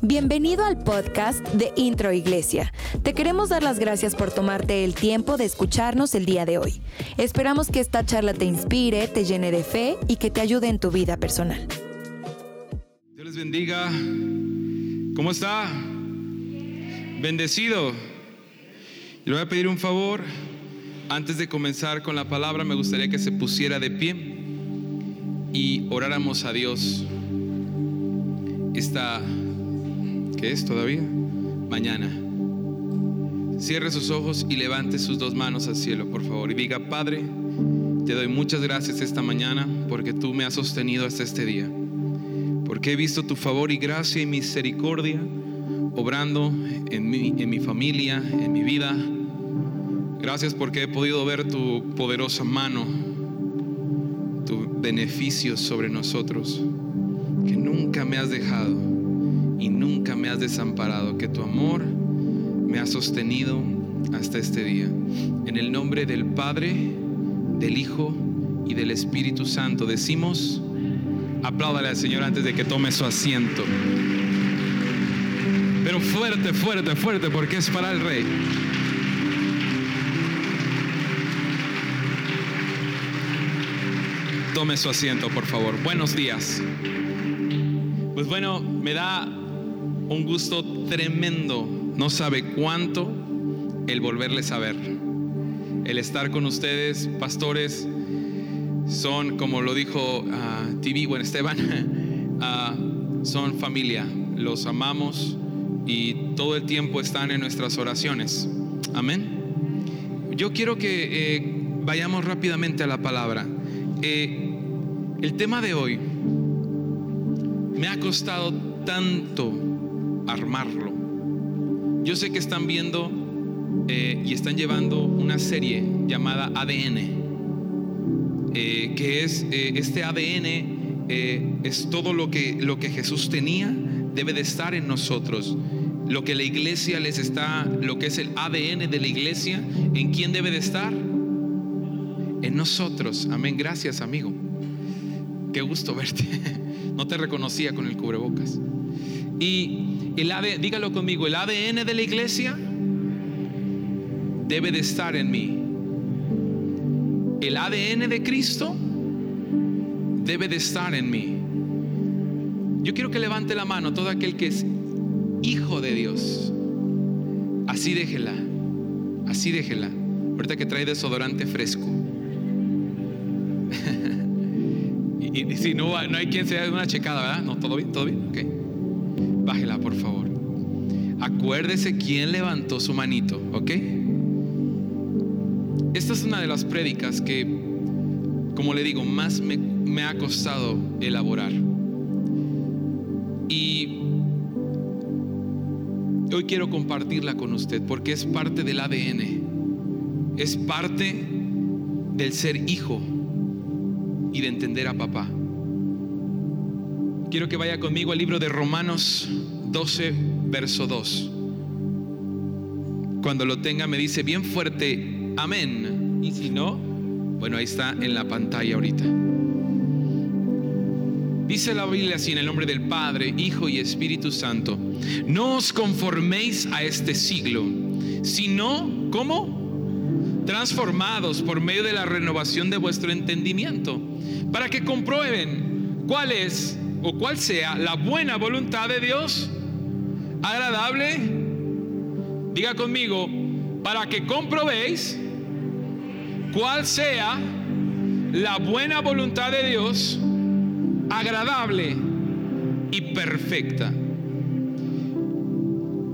Bienvenido al podcast de Intro Iglesia. Te queremos dar las gracias por tomarte el tiempo de escucharnos el día de hoy. Esperamos que esta charla te inspire, te llene de fe y que te ayude en tu vida personal. Dios les bendiga. ¿Cómo está? Bendecido. Le voy a pedir un favor. Antes de comenzar con la palabra, me gustaría que se pusiera de pie y oráramos a Dios esta ¿Qué es todavía? Mañana. Cierre sus ojos y levante sus dos manos al cielo, por favor, y diga, Padre, te doy muchas gracias esta mañana porque tú me has sostenido hasta este día, porque he visto tu favor y gracia y misericordia obrando en mi, en mi familia, en mi vida. Gracias porque he podido ver tu poderosa mano, tu beneficio sobre nosotros, que nunca me has dejado y nunca me has desamparado, que tu amor me ha sostenido hasta este día. En el nombre del Padre, del Hijo y del Espíritu Santo decimos, apláudale al Señor antes de que tome su asiento. Pero fuerte, fuerte, fuerte, porque es para el Rey. Tome su asiento, por favor. Buenos días. Pues bueno, me da un gusto tremendo, no sabe cuánto, el volverles a ver. El estar con ustedes, pastores, son, como lo dijo uh, TV, bueno, Esteban, ah, son familia, los amamos y todo el tiempo están en nuestras oraciones. Amén. Yo quiero que eh, vayamos rápidamente a la palabra. Eh, el tema de hoy me ha costado tanto armarlo. Yo sé que están viendo eh, y están llevando una serie llamada ADN, eh, que es eh, este ADN es todo lo que, lo que Jesús tenía, debe de estar en nosotros. Lo que la iglesia les está, lo que es el ADN de la iglesia, ¿en quién debe de estar? En nosotros. Amén. Gracias, amigo. Qué gusto verte. No te reconocía con el cubrebocas. Y el dígalo conmigo, el ADN de la iglesia debe de estar en mí. El ADN de Cristo debe de estar en mí. Yo quiero que levante la mano todo aquel que es hijo de Dios. Así déjela, así déjela. Ahorita que trae desodorante fresco. Y, si no, hay quien se dé una checada, ¿verdad? No, todo bien, todo bien, ok. Bájela, por favor. Acuérdese quién levantó su manito, ¿ok? Esta es una de las prédicas que, como le digo, más me ha costado elaborar. Y hoy quiero compartirla con usted porque es parte del ADN, es parte del ser hijo y de entender a papá. Quiero que vaya conmigo al libro de Romanos 12, verso 2. Cuando lo tenga me dice bien fuerte, amén. Y si no, bueno, ahí está en la pantalla ahorita. Dice la Biblia así en el nombre del Padre, Hijo y Espíritu Santo. No os conforméis a este siglo, sino, ¿cómo? Transformados por medio de la renovación de vuestro entendimiento, para que comprueben cuál es o cuál sea la buena voluntad de Dios, agradable, diga conmigo, para que comprobéis cuál sea la buena voluntad de Dios, agradable y perfecta.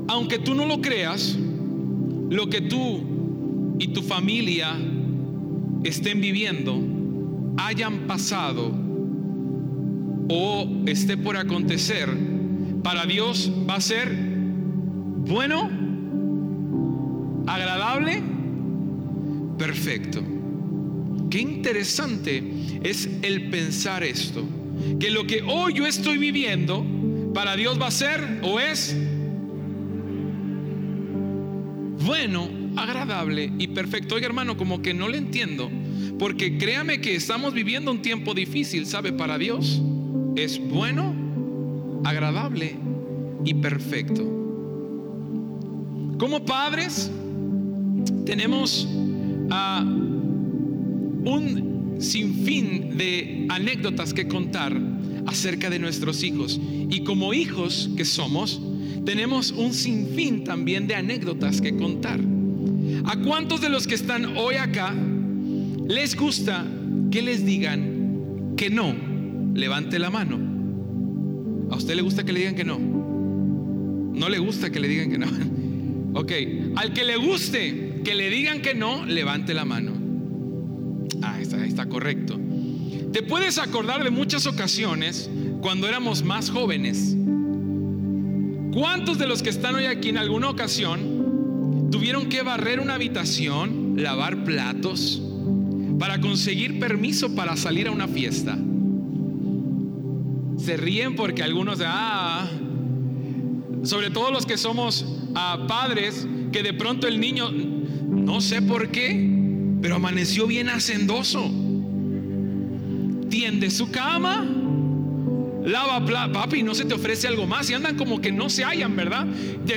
Aunque tú no lo creas, lo que tú y tu familia estén viviendo, hayan pasado, o esté por acontecer, para Dios va a ser bueno, agradable, perfecto. Qué interesante es el pensar esto, que lo que hoy yo estoy viviendo, para Dios va a ser o es bueno, agradable y perfecto. Oiga hermano, como que no le entiendo. Porque créame que estamos viviendo un tiempo difícil, ¿sabe? Para Dios es bueno, agradable y perfecto. Como padres tenemos a un sinfín de anécdotas que contar acerca de nuestros hijos. Y como hijos que somos, tenemos un sinfín también de anécdotas que contar. ¿A cuántos de los que están hoy acá les gusta que les digan que no? Levante la mano. ¿A usted le gusta que le digan que no? No le gusta que le digan que no. Ok, al que le guste que le digan que no, levante la mano. Ah, está, está correcto. Te puedes acordar de muchas ocasiones cuando éramos más jóvenes. ¿Cuántos de los que están hoy aquí en alguna ocasión tuvieron que barrer una habitación, lavar platos, para conseguir permiso para salir a una fiesta? Se ríen porque algunos, ah, sobre todo los que somos ah, padres, que de pronto el niño, no sé por qué, pero amaneció bien hacendoso. Tiende su cama, lava papi, no se te ofrece algo más y andan como que no se hallan, ¿verdad?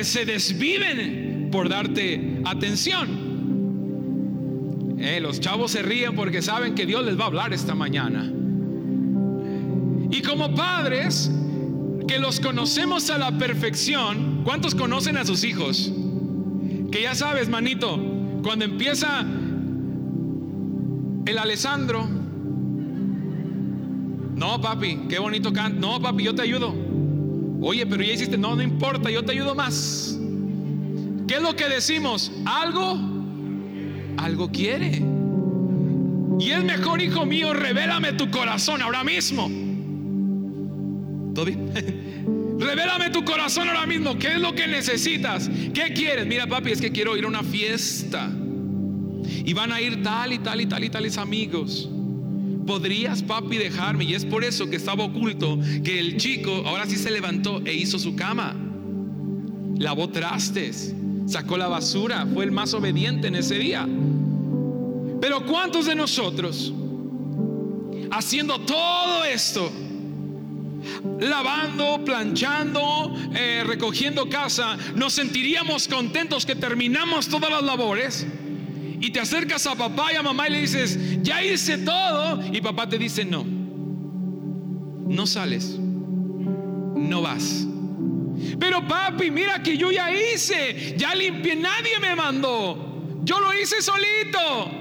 se desviven por darte atención. Eh, los chavos se ríen porque saben que Dios les va a hablar esta mañana. Y como padres, que los conocemos a la perfección, ¿cuántos conocen a sus hijos? Que ya sabes, manito, cuando empieza el Alessandro, no, papi, qué bonito canto. No, papi, yo te ayudo. Oye, pero ya hiciste, no, no importa, yo te ayudo más. ¿Qué es lo que decimos? Algo, algo quiere. Y es mejor, hijo mío, revélame tu corazón ahora mismo. ¿Todo bien? Revélame tu corazón ahora mismo. ¿Qué es lo que necesitas? ¿Qué quieres? Mira, papi, es que quiero ir a una fiesta. Y van a ir tal y tal y tal y tales amigos. ¿Podrías, papi, dejarme? Y es por eso que estaba oculto que el chico ahora sí se levantó e hizo su cama. Lavó trastes, sacó la basura, fue el más obediente en ese día. Pero ¿cuántos de nosotros, haciendo todo esto, lavando, planchando, eh, recogiendo casa, nos sentiríamos contentos que terminamos todas las labores y te acercas a papá y a mamá y le dices, ya hice todo, y papá te dice, no, no sales, no vas. Pero papi, mira que yo ya hice, ya limpié, nadie me mandó, yo lo hice solito.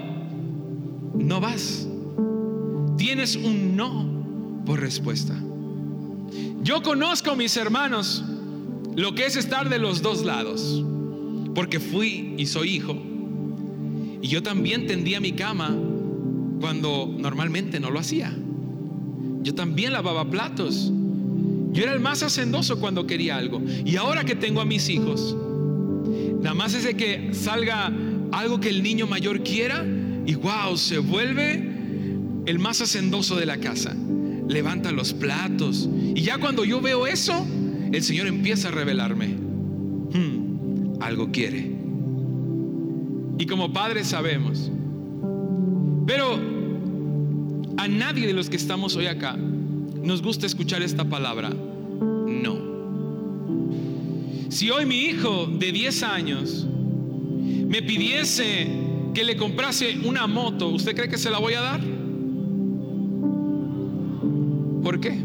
No vas. Tienes un no por respuesta. Yo conozco, mis hermanos, lo que es estar de los dos lados, porque fui y soy hijo. Y yo también tendía mi cama cuando normalmente no lo hacía. Yo también lavaba platos. Yo era el más hacendoso cuando quería algo. Y ahora que tengo a mis hijos, nada más es de que salga algo que el niño mayor quiera y wow, se vuelve el más hacendoso de la casa levanta los platos. Y ya cuando yo veo eso, el Señor empieza a revelarme. Hmm, algo quiere. Y como padres sabemos. Pero a nadie de los que estamos hoy acá nos gusta escuchar esta palabra. No. Si hoy mi hijo de 10 años me pidiese que le comprase una moto, ¿usted cree que se la voy a dar? ¿Por qué?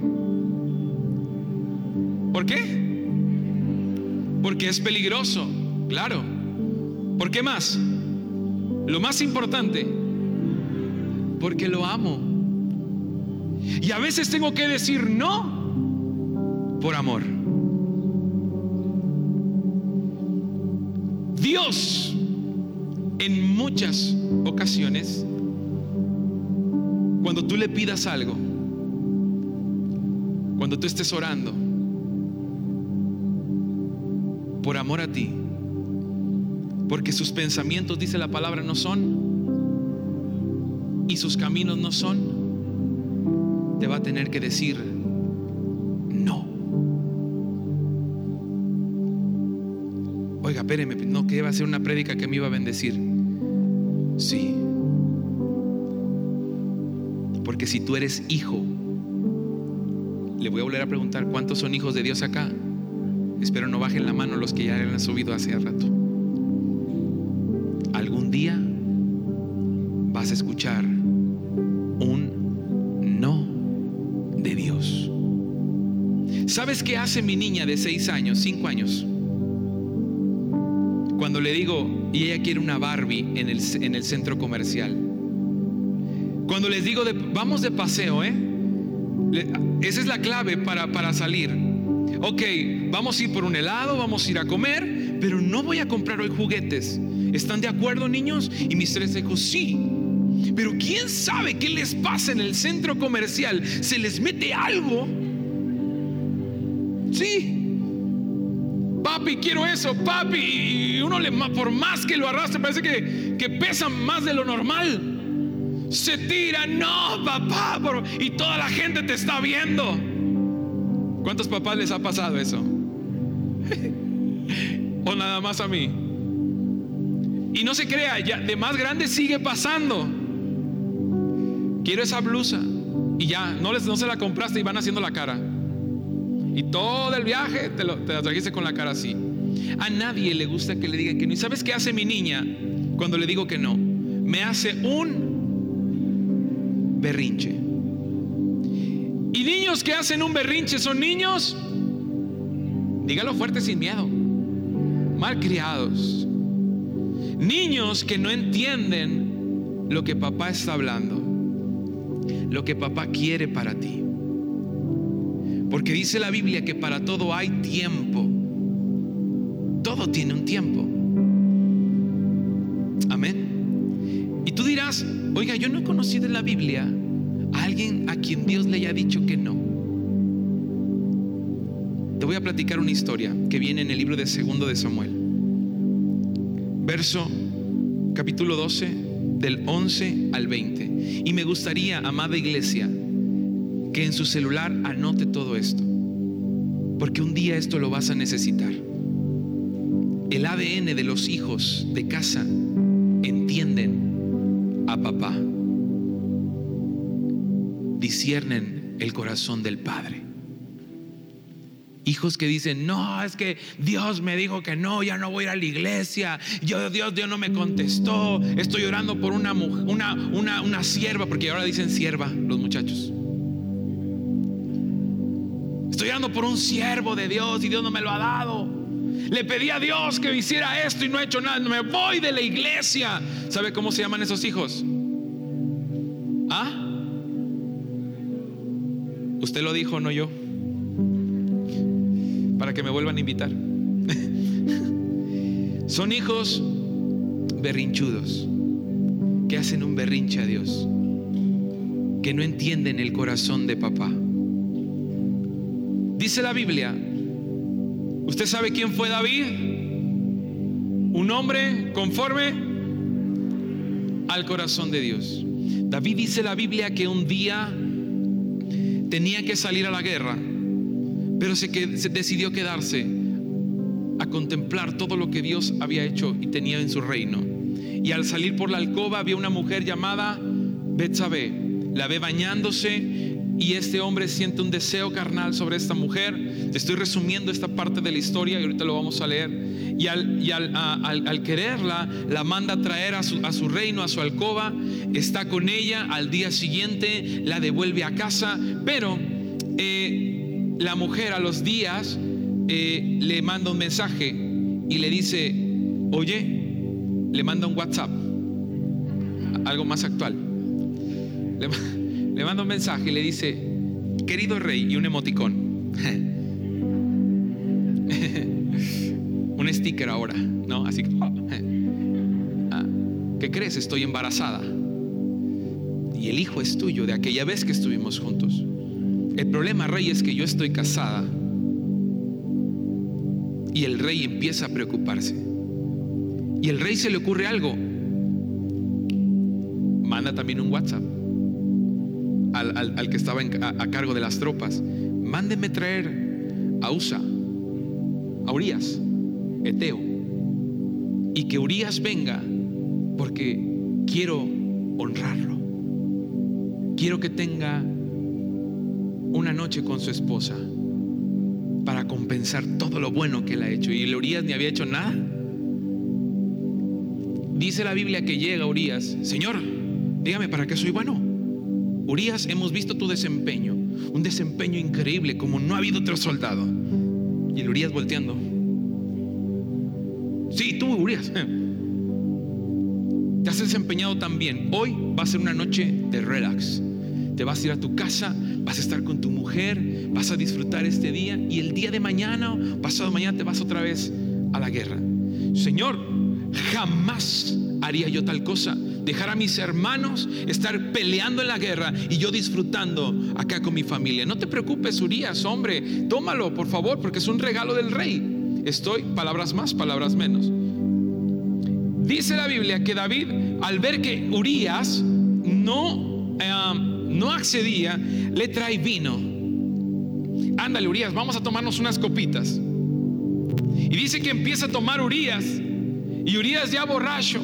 ¿Por qué? Porque es peligroso, claro. ¿Por qué más? Lo más importante, porque lo amo. Y a veces tengo que decir no por amor. Dios en muchas ocasiones, cuando tú le pidas algo, cuando tú estés orando, por amor a ti, porque sus pensamientos, dice la palabra, no son, y sus caminos no son, te va a tener que decir no. Oiga, espéreme, no, que iba a ser una prédica que me iba a bendecir. Sí. Porque si tú eres hijo, le voy a volver a preguntar, ¿cuántos son hijos de Dios acá? Espero no bajen la mano los que ya han subido hace rato. ¿Sabes qué hace mi niña de seis años, cinco años? Cuando le digo, y ella quiere una Barbie en el, en el centro comercial. Cuando les digo, de, vamos de paseo, ¿eh? Esa es la clave para, para salir. Ok, vamos a ir por un helado, vamos a ir a comer, pero no voy a comprar hoy juguetes. ¿Están de acuerdo, niños? Y mis tres hijos, sí. Pero quién sabe qué les pasa en el centro comercial. Se les mete algo. Sí. Papi, quiero eso, papi. Y uno le, por más que lo arrastre, parece que, que pesa más de lo normal se tira, no, papá, y toda la gente te está viendo. ¿Cuántos papás les ha pasado eso? o nada más a mí. Y no se crea, ya de más grande sigue pasando. Quiero esa blusa y ya, no, les, no se la compraste y van haciendo la cara. Y todo el viaje te, lo, la trajiste con la cara así. A nadie le gusta que le digan que no. ¿Y sabes qué hace mi niña cuando le digo que no? Me hace un berrinche. Y niños que hacen un berrinche son niños, dígalo fuerte sin miedo, mal criados. Niños que no entienden lo que papá está hablando, lo que papá quiere para ti. Porque dice la Biblia que para todo hay tiempo. Todo tiene un tiempo. Amén. Y tú dirás, Oiga, yo no he conocido en la Biblia a alguien a quien Dios le haya dicho que no. Te voy a platicar una historia que viene en el libro de Segundo de Samuel. Verso capítulo 12 del 11 al 20. Y me gustaría, amada iglesia, que en su celular anote todo esto. Porque un día esto lo vas a necesitar. El ADN de los hijos de casa entienden a papá. Disciernen el corazón del Padre. Hijos que dicen, no, es que Dios me dijo que no, ya no voy a ir a la iglesia. Yo, Dios, Dios no me contestó. Estoy orando por una, una, una, una sierva, porque ahora dicen sierva los muchachos. Estoy orando por un siervo de Dios y Dios no me lo ha dado. Le pedí a Dios que hiciera esto y no ha hecho nada. Me voy de la iglesia. ¿Sabe cómo se llaman esos hijos? ¿Ah? Usted lo dijo, no yo. Para que me vuelvan a invitar. Son hijos berrinchudos que hacen un berrinche a Dios, que no entienden el corazón de papá. Dice la Biblia ¿Usted sabe quién fue David? Un hombre conforme al corazón de Dios. David dice la Biblia que un día tenía que salir a la guerra, pero se, decidió quedarse a contemplar todo lo que Dios había hecho y tenía en su reino. Y al salir por la alcoba había una mujer llamada Betsabé. La ve bañándose y este hombre siente un deseo carnal sobre esta mujer. Estoy resumiendo esta parte de la historia y ahorita lo vamos a leer. Y al, quererla, la manda a traer a su, a su, reino, a su alcoba. Está con ella. Al día siguiente la devuelve a casa. Pero eh, la mujer a los días eh, le manda un mensaje y le dice, oye, le manda un WhatsApp. Algo más actual. Le, le manda un mensaje y le dice, querido rey, y un emoticón. un sticker ahora, ¿no? Así que, ah, ¿qué crees? Estoy embarazada. Y el hijo es tuyo de aquella vez que estuvimos juntos. El problema, rey, es que yo estoy casada. Y el rey empieza a preocuparse. Y el rey se le ocurre algo. Manda también un WhatsApp al, que estaba a, cargo de las tropas, mándenme traer a Usa, a Urias, Eteo, y que Urias venga porque quiero honrarlo. quiero que tenga una noche con su esposa para compensar todo lo bueno que él ha hecho. Y Urias ni había hecho nada. Dice la Biblia que llega Urias, Señor, dígame para qué soy bueno. Urias, hemos visto tu desempeño, un desempeño increíble como no ha habido otro soldado. Y el Urias volteando. Sí, tú, Urias. Te has desempeñado tan bien. Hoy va a ser una noche de relax. Te vas a ir a tu casa, vas a estar con tu mujer, vas a disfrutar este día y el día de mañana, pasado mañana, te vas otra vez a la guerra. Señor, jamás haría yo tal cosa. Dejar a mis hermanos estar peleando en la guerra y yo disfrutando acá con mi familia. No te preocupes, Urias, hombre, tómalo, por favor, porque es un regalo del rey. Estoy, palabras más, palabras menos. Dice la Biblia que David, al ver que Urias no, eh, no accedía, le trae vino. Ándale, Urias, vamos a tomarnos unas copitas. Y dice que empieza a tomar Urias. Y Urias ya borracho.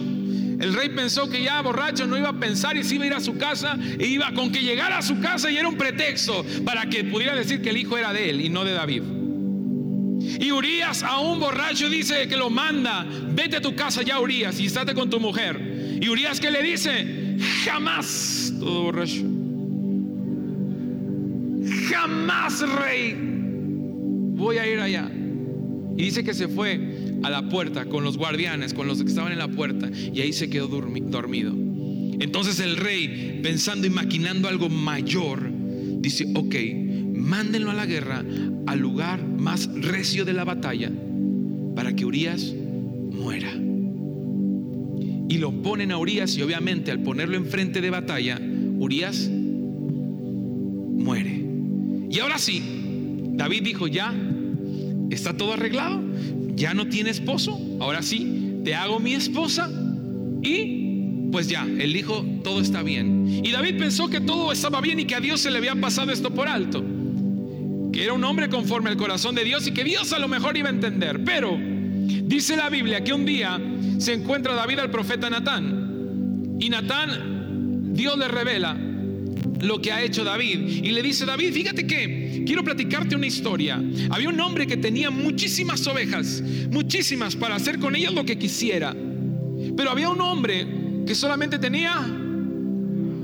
El rey pensó que ya borracho no iba a pensar y se iba a ir a su casa e iba con que llegara a su casa y era un pretexto para que pudiera decir que el hijo era de él y no de David. Y Urias a un borracho dice que lo manda, vete a tu casa ya Urias y estate con tu mujer. Y Urias que le dice, jamás, todo borracho, jamás rey, voy a ir allá. Y dice que se fue a la puerta con los guardianes, con los que estaban en la puerta, y ahí se quedó dormido. Entonces el rey, pensando y maquinando algo mayor, dice, ok, mándenlo a la guerra, al lugar más recio de la batalla, para que Urias muera. Y lo ponen a Urias y obviamente al ponerlo enfrente de batalla, Urias muere. Y ahora sí, David dijo, ya, está todo arreglado, ya no tiene esposo, ahora sí, te hago mi esposa y pues ya, él dijo, todo está bien. Y David pensó que todo estaba bien y que a Dios se le había pasado esto por alto. Que era un hombre conforme al corazón de Dios y que Dios a lo mejor iba a entender. Pero dice la Biblia que un día se encuentra David al profeta Natán. Y Natán, Dios le revela lo que ha hecho David. Y le dice, David, fíjate que quiero platicarte una historia. Había un hombre que tenía muchísimas ovejas, muchísimas, para hacer con ellas lo que quisiera. Pero había un hombre que solamente tenía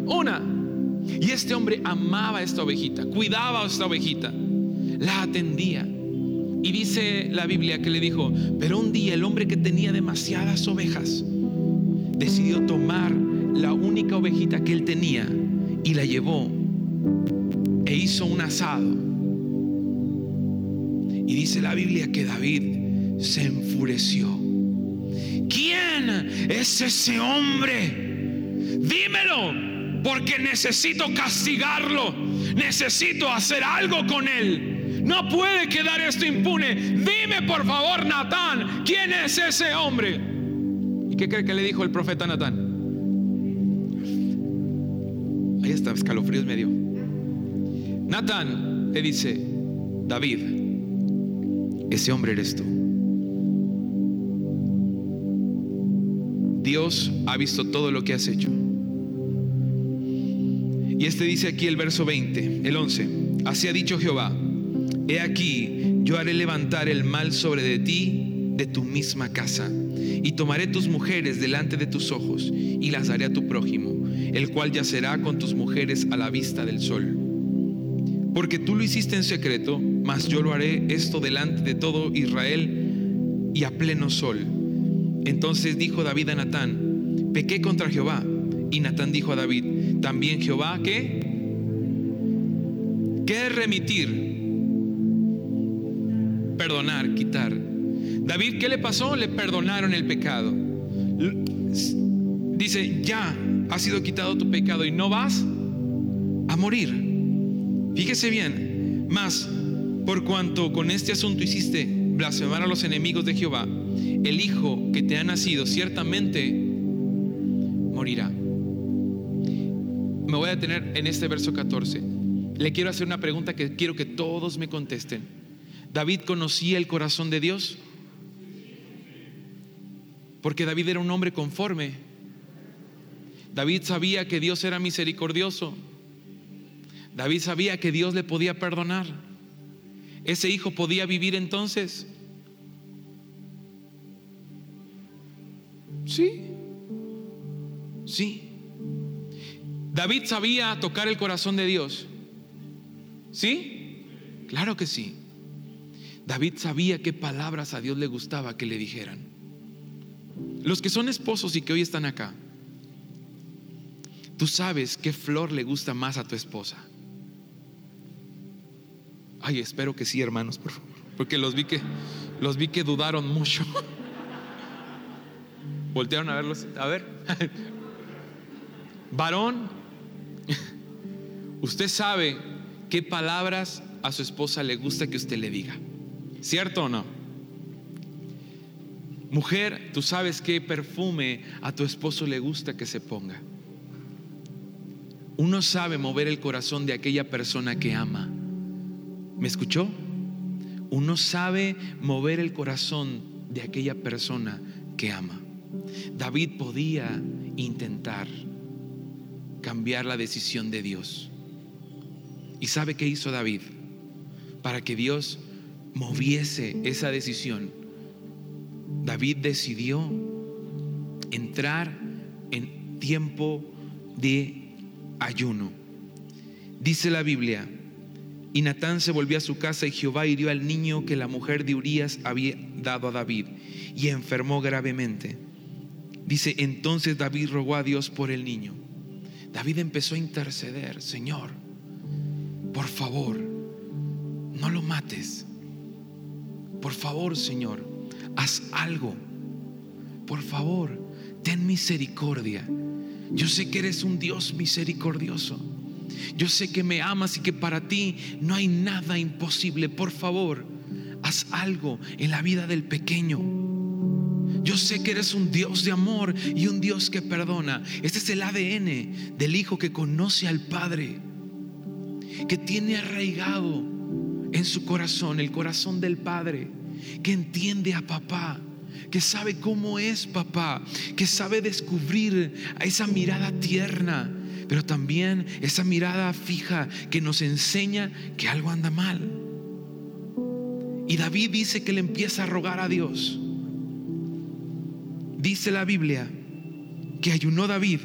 una. Y este hombre amaba a esta ovejita, cuidaba a esta ovejita, la atendía. Y dice la Biblia que le dijo, pero un día el hombre que tenía demasiadas ovejas decidió tomar la única ovejita que él tenía y la llevó e hizo un asado. Y dice la Biblia que David se enfureció. ¿Quién es ese hombre? Dímelo, porque necesito castigarlo. Necesito hacer algo con él. No puede quedar esto impune. Dime por favor, Natán, ¿quién es ese hombre? ¿Y qué cree que le dijo el profeta Natán? Escalofríos medio. Natán le dice, David, ese hombre eres tú. Dios ha visto todo lo que has hecho. Y este dice aquí el verso 20, el 11. Así ha dicho Jehová, he aquí, yo haré levantar el mal sobre de ti, de tu misma casa, y tomaré tus mujeres delante de tus ojos, y las daré a tu prójimo el cual yacerá con tus mujeres a la vista del sol. Porque tú lo hiciste en secreto, mas yo lo haré esto delante de todo Israel y a pleno sol. Entonces dijo David a Natán, pequé contra Jehová. Y Natán dijo a David, también Jehová, ¿qué? ¿Qué remitir? Perdonar, quitar. David, ¿qué le pasó? Le perdonaron el pecado. Dice, ya ha sido quitado tu pecado y no vas a morir. Fíjese bien, más por cuanto con este asunto hiciste blasfemar a los enemigos de Jehová, el hijo que te ha nacido ciertamente morirá. Me voy a detener en este verso 14. Le quiero hacer una pregunta que quiero que todos me contesten. ¿David conocía el corazón de Dios? Porque David era un hombre conforme David sabía que Dios era misericordioso. David sabía que Dios le podía perdonar. Ese hijo podía vivir entonces. Sí, sí. David sabía tocar el corazón de Dios. ¿Sí? Claro que sí. David sabía qué palabras a Dios le gustaba que le dijeran. Los que son esposos y que hoy están acá, tú sabes qué flor le gusta más a tu esposa. Ay, espero que sí, hermanos, por favor, porque los vi que los vi que dudaron mucho. Voltearon a verlos, a ver. Varón, usted sabe qué palabras a su esposa le gusta que usted le diga. ¿Cierto o no? Mujer, tú sabes qué perfume a tu esposo le gusta que se ponga. Uno sabe mover el corazón de aquella persona que ama. ¿Me escuchó? Uno sabe mover el corazón de aquella persona que ama. David podía intentar cambiar la decisión de Dios. ¿Y sabe qué hizo David? Para que Dios moviese esa decisión, David decidió entrar en tiempo de ayuno. Dice la Biblia, y Natán se volvió a su casa y Jehová hirió al niño que la mujer de Urías había dado a David y enfermó gravemente. Dice, entonces David rogó a Dios por el niño. David empezó a interceder, Señor, por favor, no lo mates. Por favor, Señor, haz algo. Por favor, ten misericordia. Yo sé que eres un Dios misericordioso. Yo sé que me amas y que para ti no hay nada imposible. Por favor, haz algo en la vida del pequeño. Yo sé que eres un Dios de amor y un Dios que perdona. Este es el ADN del Hijo que conoce al Padre, que tiene arraigado en su corazón el corazón del Padre, que entiende a papá que sabe cómo es papá, que sabe descubrir esa mirada tierna, pero también esa mirada fija que nos enseña que algo anda mal. Y David dice que le empieza a rogar a Dios. Dice la Biblia que ayunó David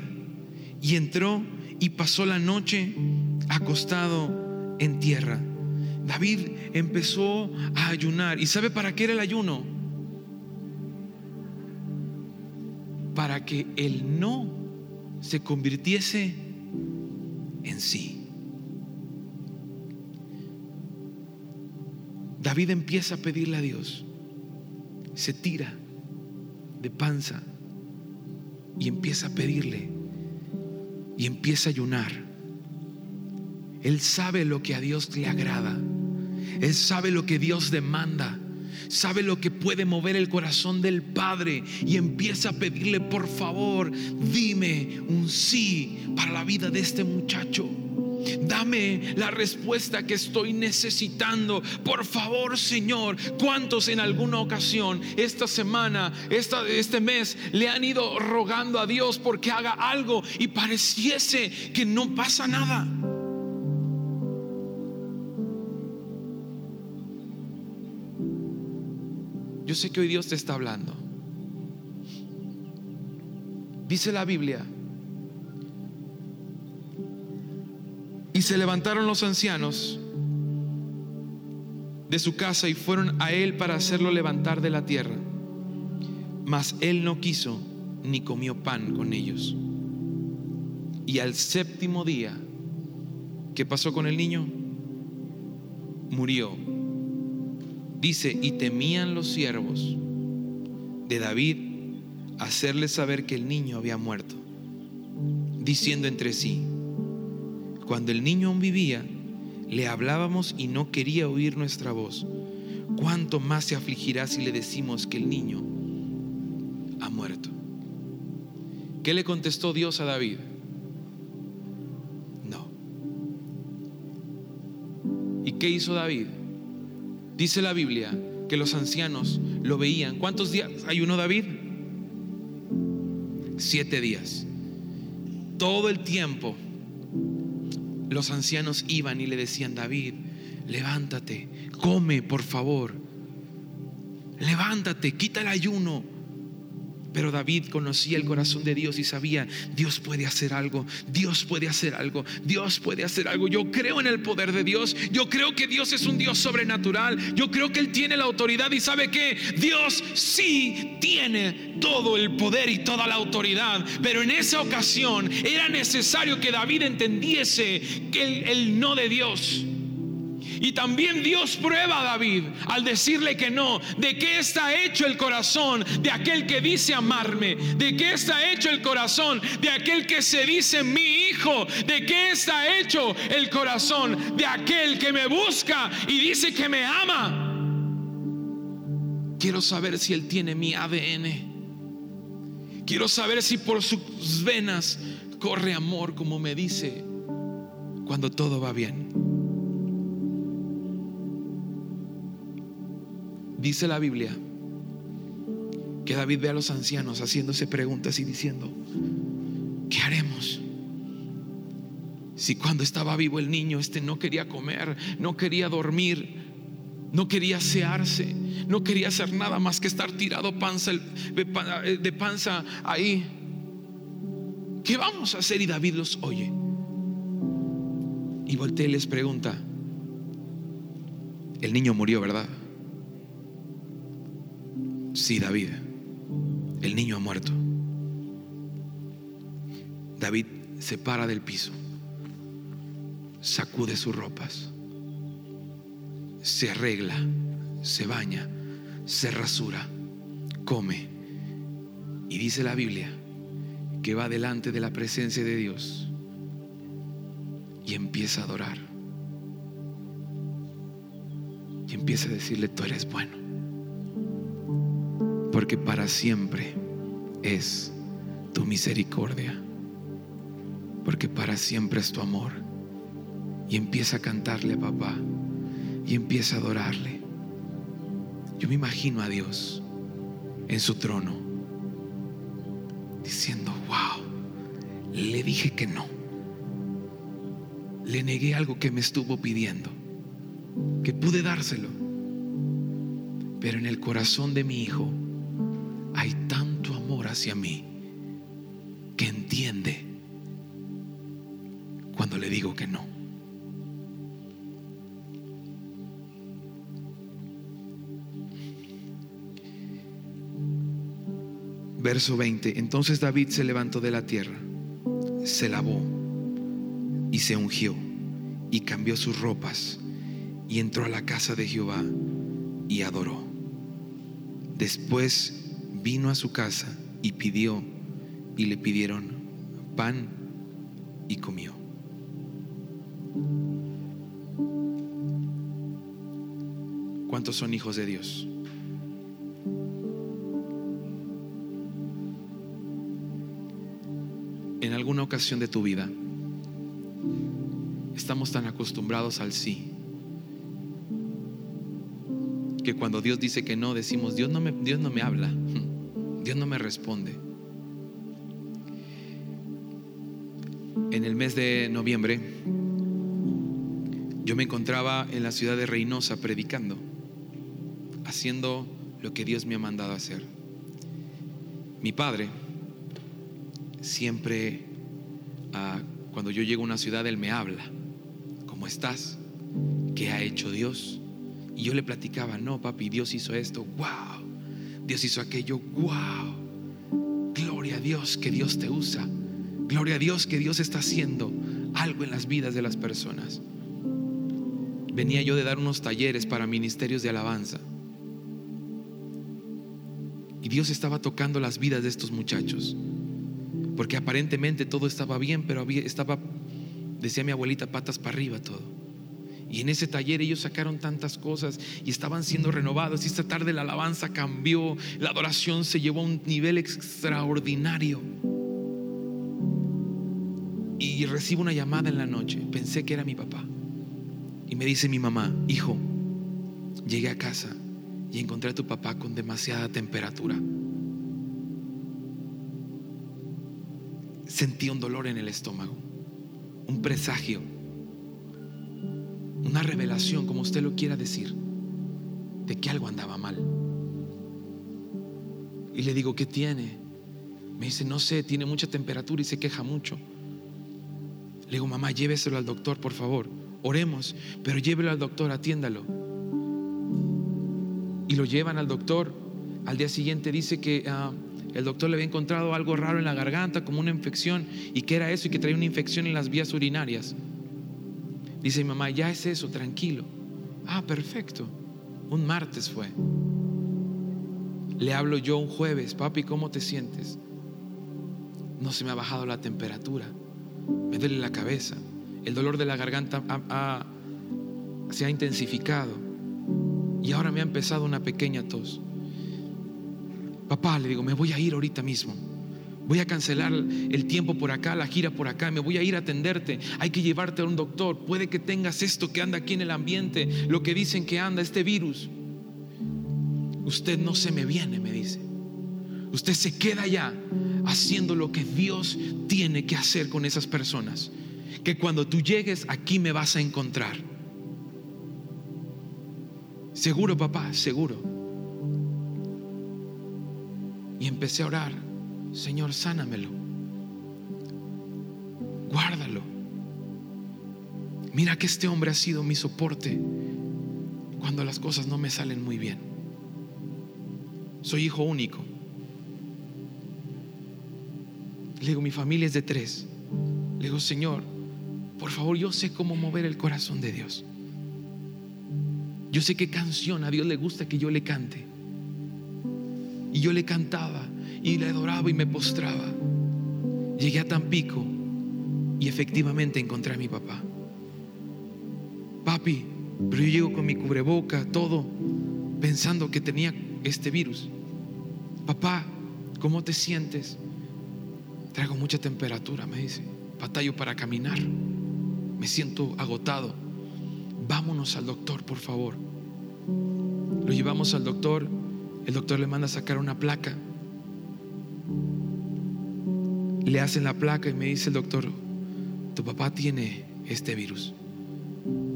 y entró y pasó la noche acostado en tierra. David empezó a ayunar. ¿Y sabe para qué era el ayuno? Para que el no se convirtiese en sí. David empieza a pedirle a Dios. Se tira de panza y empieza a pedirle y empieza a ayunar. Él sabe lo que a Dios le agrada. Él sabe lo que Dios demanda. Sabe lo que puede mover el corazón del Padre y empieza a pedirle, por favor, dime un sí para la vida de este muchacho. Dame la respuesta que estoy necesitando. Por favor, Señor, ¿cuántos en alguna ocasión, esta semana, esta, este mes, le han ido rogando a Dios porque haga algo y pareciese que no pasa nada? Yo sé que hoy Dios te está hablando. Dice la Biblia. Y se levantaron los ancianos de su casa y fueron a él para hacerlo levantar de la tierra. Mas él no quiso ni comió pan con ellos. Y al séptimo día, ¿qué pasó con el niño? Murió Dice, y temían los siervos de David hacerle saber que el niño había muerto, diciendo entre sí, cuando el niño aún vivía, le hablábamos y no quería oír nuestra voz. ¿Cuánto más se afligirá si le decimos que el niño ha muerto? ¿Qué le contestó Dios a David? No. ¿Y qué hizo David? Dice la Biblia que los ancianos lo veían. ¿Cuántos días ayunó David? Siete días. Todo el tiempo los ancianos iban y le decían, David, levántate, come por favor, levántate, quita el ayuno. Pero David conocía el corazón de Dios y sabía, Dios puede hacer algo, Dios puede hacer algo, Dios puede hacer algo. Yo creo en el poder de Dios, yo creo que Dios es un Dios sobrenatural, yo creo que Él tiene la autoridad y sabe que Dios sí tiene todo el poder y toda la autoridad. Pero en esa ocasión era necesario que David entendiese que el, el no de Dios. Y también Dios prueba a David al decirle que no, de qué está hecho el corazón de aquel que dice amarme, de qué está hecho el corazón de aquel que se dice mi hijo, de qué está hecho el corazón de aquel que me busca y dice que me ama. Quiero saber si él tiene mi ADN. Quiero saber si por sus venas corre amor como me dice cuando todo va bien. Dice la Biblia que David ve a los ancianos haciéndose preguntas y diciendo, ¿qué haremos? Si cuando estaba vivo el niño, este no quería comer, no quería dormir, no quería asearse, no quería hacer nada más que estar tirado panza, de panza ahí. ¿Qué vamos a hacer? Y David los oye. Y voltea y les pregunta, el niño murió, ¿verdad? Sí, David, el niño ha muerto. David se para del piso, sacude sus ropas, se arregla, se baña, se rasura, come. Y dice la Biblia que va delante de la presencia de Dios y empieza a adorar. Y empieza a decirle, tú eres bueno porque para siempre es tu misericordia, porque para siempre es tu amor. Y empieza a cantarle papá y empieza a adorarle. Yo me imagino a Dios en su trono diciendo, wow, le dije que no. Le negué algo que me estuvo pidiendo, que pude dárselo. Pero en el corazón de mi hijo hacia mí que entiende cuando le digo que no. Verso 20. Entonces David se levantó de la tierra, se lavó y se ungió y cambió sus ropas y entró a la casa de Jehová y adoró. Después vino a su casa y pidió y le pidieron pan y comió. ¿Cuántos son hijos de Dios? En alguna ocasión de tu vida estamos tan acostumbrados al sí que cuando Dios dice que no decimos Dios no me Dios no me habla. Dios no me responde. En el mes de noviembre yo me encontraba en la ciudad de Reynosa predicando, haciendo lo que Dios me ha mandado hacer. Mi padre siempre, ah, cuando yo llego a una ciudad, él me habla. ¿Cómo estás? ¿Qué ha hecho Dios? Y yo le platicaba, no, papi, Dios hizo esto, wow. Dios hizo aquello, wow. Gloria a Dios que Dios te usa. Gloria a Dios que Dios está haciendo algo en las vidas de las personas. Venía yo de dar unos talleres para ministerios de alabanza. Y Dios estaba tocando las vidas de estos muchachos. Porque aparentemente todo estaba bien, pero había, estaba, decía mi abuelita, patas para arriba todo. Y en ese taller ellos sacaron tantas cosas y estaban siendo renovados. Y esta tarde la alabanza cambió, la adoración se llevó a un nivel extraordinario. Y recibo una llamada en la noche. Pensé que era mi papá. Y me dice mi mamá, hijo, llegué a casa y encontré a tu papá con demasiada temperatura. Sentí un dolor en el estómago, un presagio una revelación, como usted lo quiera decir, de que algo andaba mal. Y le digo, ¿qué tiene? Me dice, no sé, tiene mucha temperatura y se queja mucho. Le digo, mamá, lléveselo al doctor, por favor. Oremos, pero llévelo al doctor, atiéndalo. Y lo llevan al doctor. Al día siguiente dice que ah, el doctor le había encontrado algo raro en la garganta, como una infección, y que era eso, y que traía una infección en las vías urinarias. Dice mi mamá, ya es eso, tranquilo. Ah, perfecto. Un martes fue. Le hablo yo un jueves, papi, ¿cómo te sientes? No se me ha bajado la temperatura, me duele la cabeza, el dolor de la garganta se ha intensificado y ahora me ha empezado una pequeña tos. Papá, le digo, me voy a ir ahorita mismo. Voy a cancelar el tiempo por acá, la gira por acá, me voy a ir a atenderte. Hay que llevarte a un doctor. Puede que tengas esto que anda aquí en el ambiente, lo que dicen que anda, este virus. Usted no se me viene, me dice. Usted se queda allá haciendo lo que Dios tiene que hacer con esas personas. Que cuando tú llegues aquí me vas a encontrar. Seguro, papá, seguro. Y empecé a orar Señor, sánamelo. Guárdalo. Mira que este hombre ha sido mi soporte cuando las cosas no me salen muy bien. Soy hijo único. Le digo, mi familia es de tres. Le digo, Señor, por favor, yo sé cómo mover el corazón de Dios. Yo sé qué canción a Dios le gusta que yo le cante. Y yo le cantaba y le adoraba y me postraba. Llegué a Tampico y efectivamente encontré a mi papá. Papi, pero yo llego con mi cubreboca, todo, pensando que tenía este virus. Papá, ¿cómo te sientes? Traigo mucha temperatura, me dice. Batallo para caminar. Me siento agotado. Vámonos al doctor, por favor. Lo llevamos al doctor. El doctor le manda a sacar una placa le hacen la placa y me dice el doctor, tu papá tiene este virus,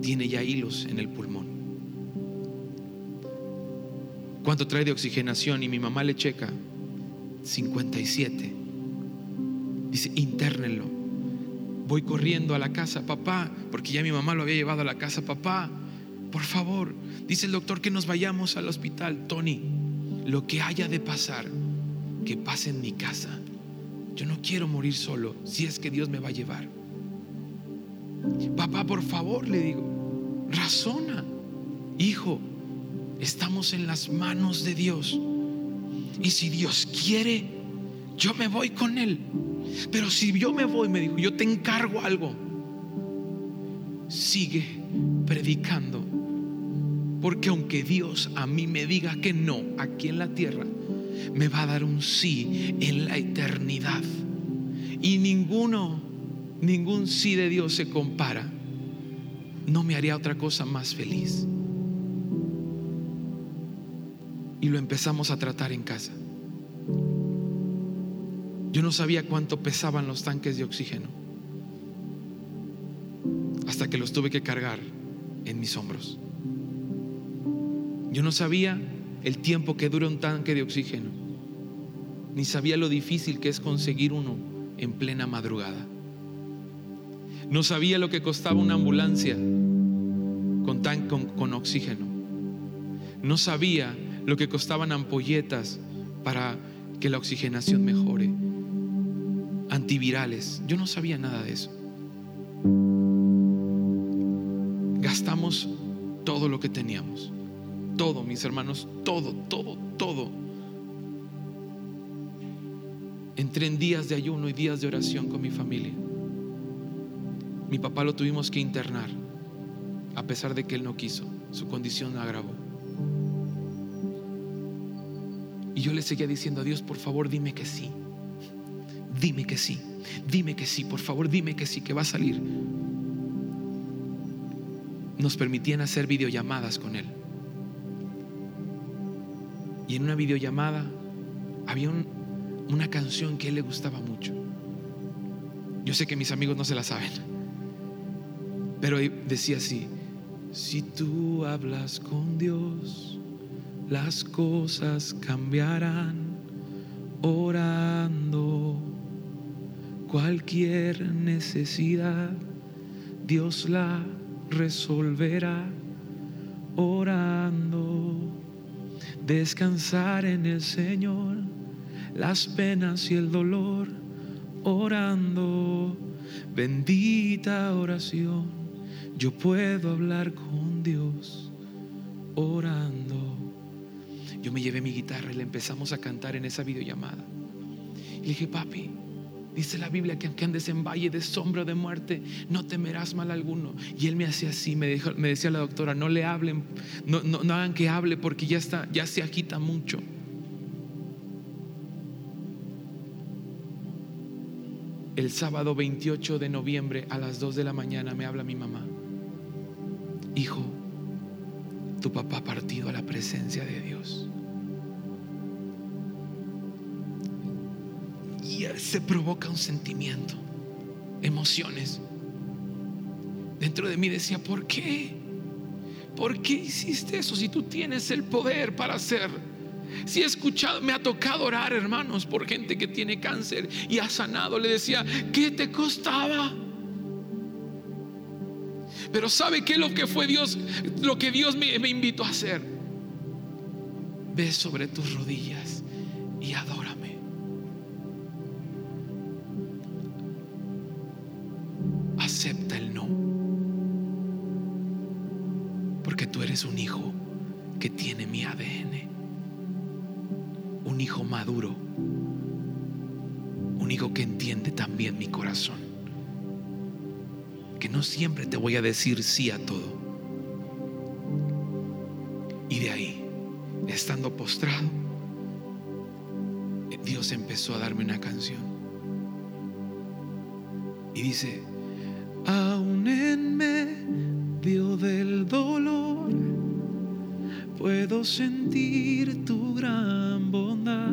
tiene ya hilos en el pulmón. ¿Cuánto trae de oxigenación? Y mi mamá le checa, 57. Dice, internenlo. Voy corriendo a la casa, papá, porque ya mi mamá lo había llevado a la casa, papá, por favor, dice el doctor que nos vayamos al hospital, Tony, lo que haya de pasar, que pase en mi casa. Yo no quiero morir solo si es que Dios me va a llevar. Papá, por favor, le digo, razona. Hijo, estamos en las manos de Dios. Y si Dios quiere, yo me voy con Él. Pero si yo me voy, me dijo, yo te encargo algo. Sigue predicando. Porque aunque Dios a mí me diga que no aquí en la tierra, me va a dar un sí en la eternidad. Y ninguno, ningún sí de Dios se compara. No me haría otra cosa más feliz. Y lo empezamos a tratar en casa. Yo no sabía cuánto pesaban los tanques de oxígeno hasta que los tuve que cargar en mis hombros. Yo no sabía el tiempo que dura un tanque de oxígeno, ni sabía lo difícil que es conseguir uno en plena madrugada. No sabía lo que costaba una ambulancia con, tan, con, con oxígeno. No sabía lo que costaban ampolletas para que la oxigenación mejore. Antivirales. Yo no sabía nada de eso. Gastamos todo lo que teníamos todo, mis hermanos, todo, todo, todo. Entré en días de ayuno y días de oración con mi familia. Mi papá lo tuvimos que internar, a pesar de que él no quiso. Su condición agravó. Y yo le seguía diciendo a Dios, por favor, dime que sí. Dime que sí. Dime que sí, por favor, dime que sí, que va a salir. Nos permitían hacer videollamadas con él. Y en una videollamada había una canción que a él le gustaba mucho. Yo sé que mis amigos no se la saben, pero decía así, Si tú hablas con Dios, las cosas cambiarán orando. Cualquier necesidad, Dios la resolverá orando. Descansar en el Señor, las penas y el dolor, orando. Bendita oración, yo puedo hablar con Dios orando. Yo me llevé mi guitarra y le empezamos a cantar en esa videollamada. Y le dije, papi, dice la Biblia que aunque andes en valle de sombra de muerte, no temerás mal alguno. Y él me hacía así, me, me decía la doctora, no le hablen, no, no, no hagan que hable porque ya está, ya se agita mucho. El sábado 28 de noviembre a las 2 de la mañana me habla mi mamá. Hijo, tu papá ha partido a la presencia de Dios. Se provoca un sentimiento, emociones. Dentro de mí decía, ¿por qué? ¿Por qué hiciste eso si tú tienes el poder para hacer? Si he escuchado, me ha tocado orar, hermanos, por gente que tiene cáncer y ha sanado. Le decía, ¿qué te costaba? Pero ¿sabe qué es lo que fue Dios? Lo que Dios me, me invitó a hacer. Ve sobre tus rodillas que no siempre te voy a decir sí a todo. Y de ahí, estando postrado, Dios empezó a darme una canción. Y dice, aún en medio del dolor, puedo sentir tu gran bondad.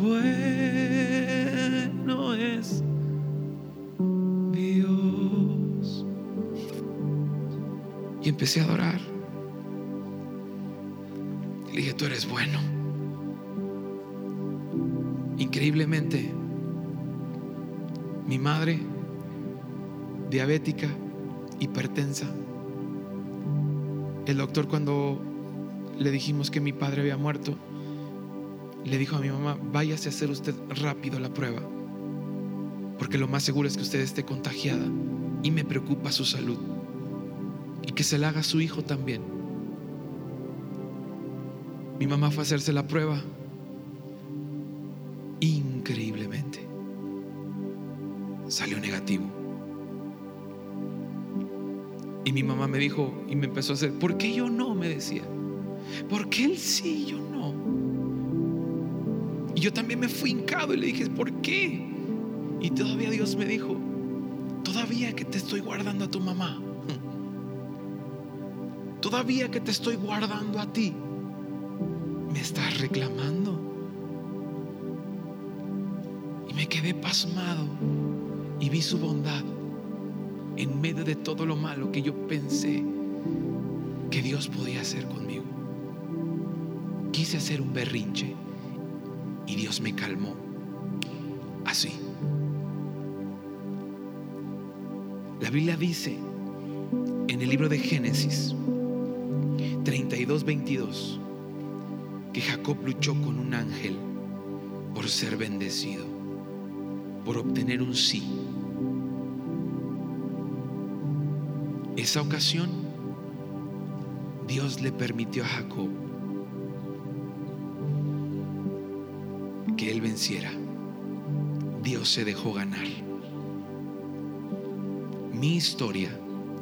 Bueno es Dios. Y empecé a adorar. Y dije, tú eres bueno. Increíblemente, mi madre, diabética, hipertensa, el doctor cuando le dijimos que mi padre había muerto, le dijo a mi mamá, váyase a hacer usted rápido la prueba, porque lo más seguro es que usted esté contagiada y me preocupa su salud y que se la haga su hijo también. Mi mamá fue a hacerse la prueba increíblemente. Salió negativo. Y mi mamá me dijo y me empezó a hacer, ¿por qué yo no? Me decía. ¿Por qué él sí, yo no? Y yo también me fui hincado y le dije, ¿por qué? Y todavía Dios me dijo, todavía que te estoy guardando a tu mamá, todavía que te estoy guardando a ti, me estás reclamando. Y me quedé pasmado y vi su bondad en medio de todo lo malo que yo pensé que Dios podía hacer conmigo. Quise hacer un berrinche y Dios me calmó. Así. La Biblia dice en el libro de Génesis 32, 22 que Jacob luchó con un ángel por ser bendecido, por obtener un sí. Esa ocasión, Dios le permitió a Jacob que él venciera. Dios se dejó ganar. Mi historia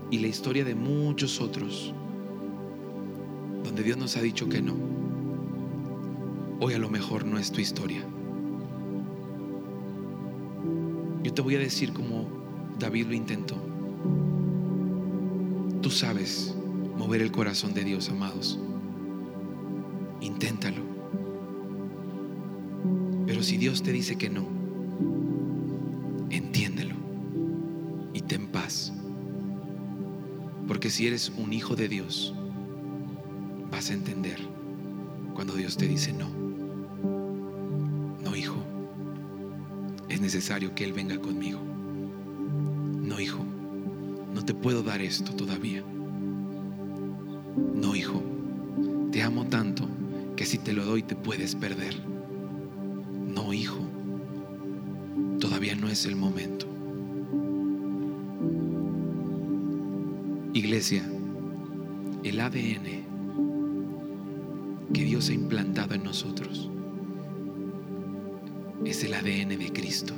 y la historia de muchos otros, donde Dios nos ha dicho que no, hoy a lo mejor no es tu historia. Yo te voy a decir como David lo intentó. Tú sabes mover el corazón de Dios, amados. Inténtalo. Pero si Dios te dice que no, entiéndelo y ten paz. Porque si eres un hijo de Dios, vas a entender cuando Dios te dice no. No, hijo, es necesario que Él venga conmigo. No, hijo, no te puedo dar esto todavía. No, hijo, te amo tanto que si te lo doy te puedes perder. Hijo, todavía no es el momento. Iglesia, el ADN que Dios ha implantado en nosotros es el ADN de Cristo.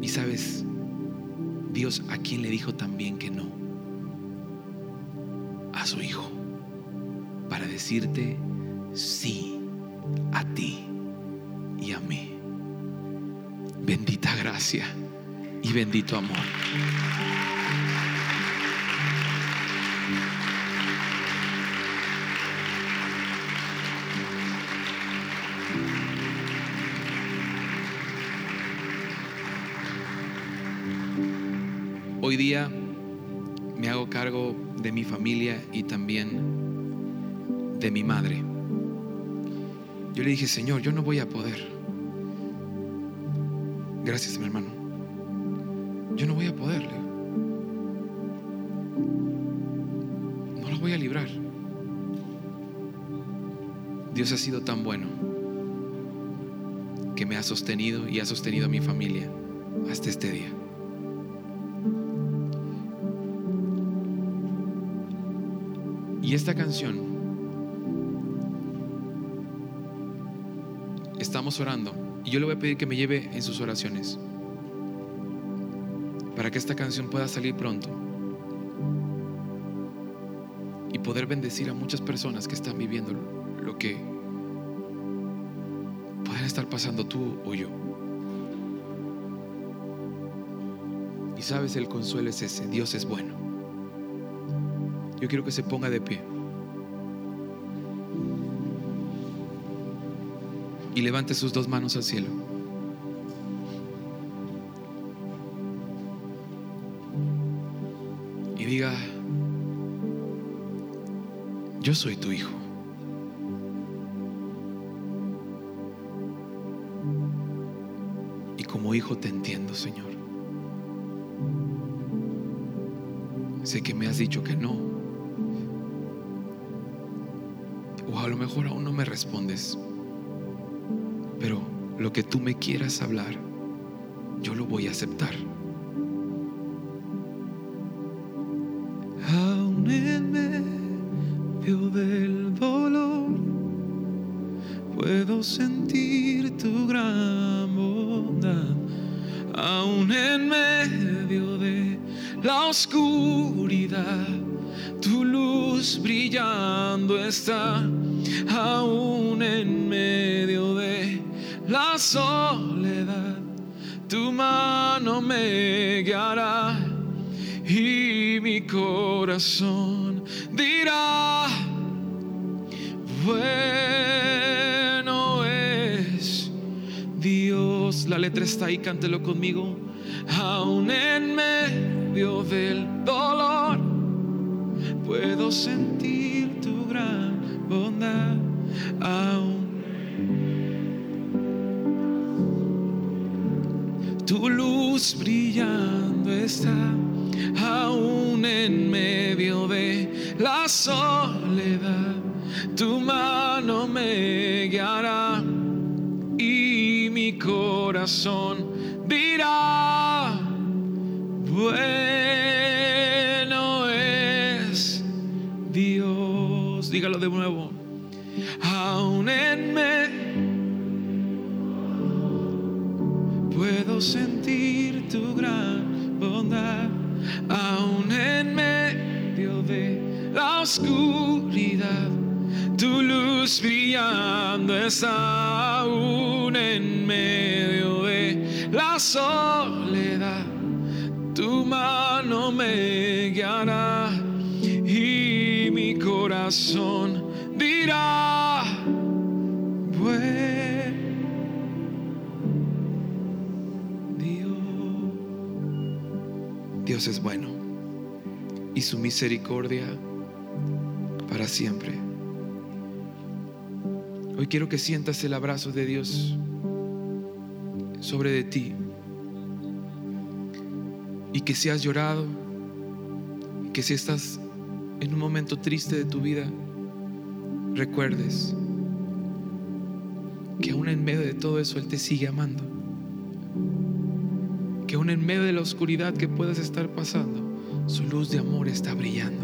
Y sabes, Dios a quien le dijo también que no, a su Hijo, para decirte sí a ti gracia y bendito amor. Hoy día me hago cargo de mi familia y también de mi madre. Yo le dije, Señor, yo no voy a poder. Gracias, mi hermano. Yo no voy a poder. No lo voy a librar. Dios ha sido tan bueno que me ha sostenido y ha sostenido a mi familia hasta este día. Y esta canción, estamos orando y yo le voy a pedir que me lleve en sus oraciones para que esta canción pueda salir pronto y poder bendecir a muchas personas que están viviendo lo que pueden estar pasando tú o yo. Y sabes, el consuelo es ese, Dios es bueno. Yo quiero que se ponga de pie. Y levante sus dos manos al cielo. Y diga, yo soy tu hijo. Y como hijo te entiendo, Señor. Sé que me has dicho que no. O a lo mejor aún no me respondes. Pero lo que tú me quieras hablar, yo lo voy a aceptar. Aún en medio del dolor puedo sentir tu gran bondad. Aún en medio de la oscuridad, tu luz brillando está. Aún en medio la soledad, tu mano me guiará y mi corazón dirá, bueno es Dios. La letra está ahí, cántelo conmigo. Aún en medio del dolor, puedo sentir tu gran bondad. Aún brillando está, aún en medio de la soledad. Tu mano me guiará y mi corazón dirá, bueno es Dios. Dígalo de nuevo. Aún en medio puedo sentir tu gran bondad, aún en medio de la oscuridad. Tu luz brillando está aún en medio de la soledad. Tu mano me guiará y mi corazón dirá, Es bueno y su misericordia para siempre. Hoy quiero que sientas el abrazo de Dios sobre de ti y que si has llorado, que si estás en un momento triste de tu vida, recuerdes que aún en medio de todo eso Él te sigue amando aún en medio de la oscuridad que puedas estar pasando, su luz de amor está brillando.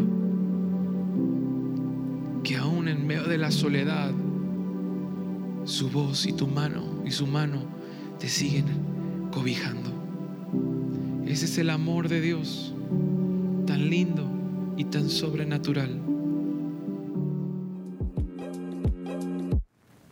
Que aún en medio de la soledad, su voz y tu mano y su mano te siguen cobijando. Ese es el amor de Dios, tan lindo y tan sobrenatural.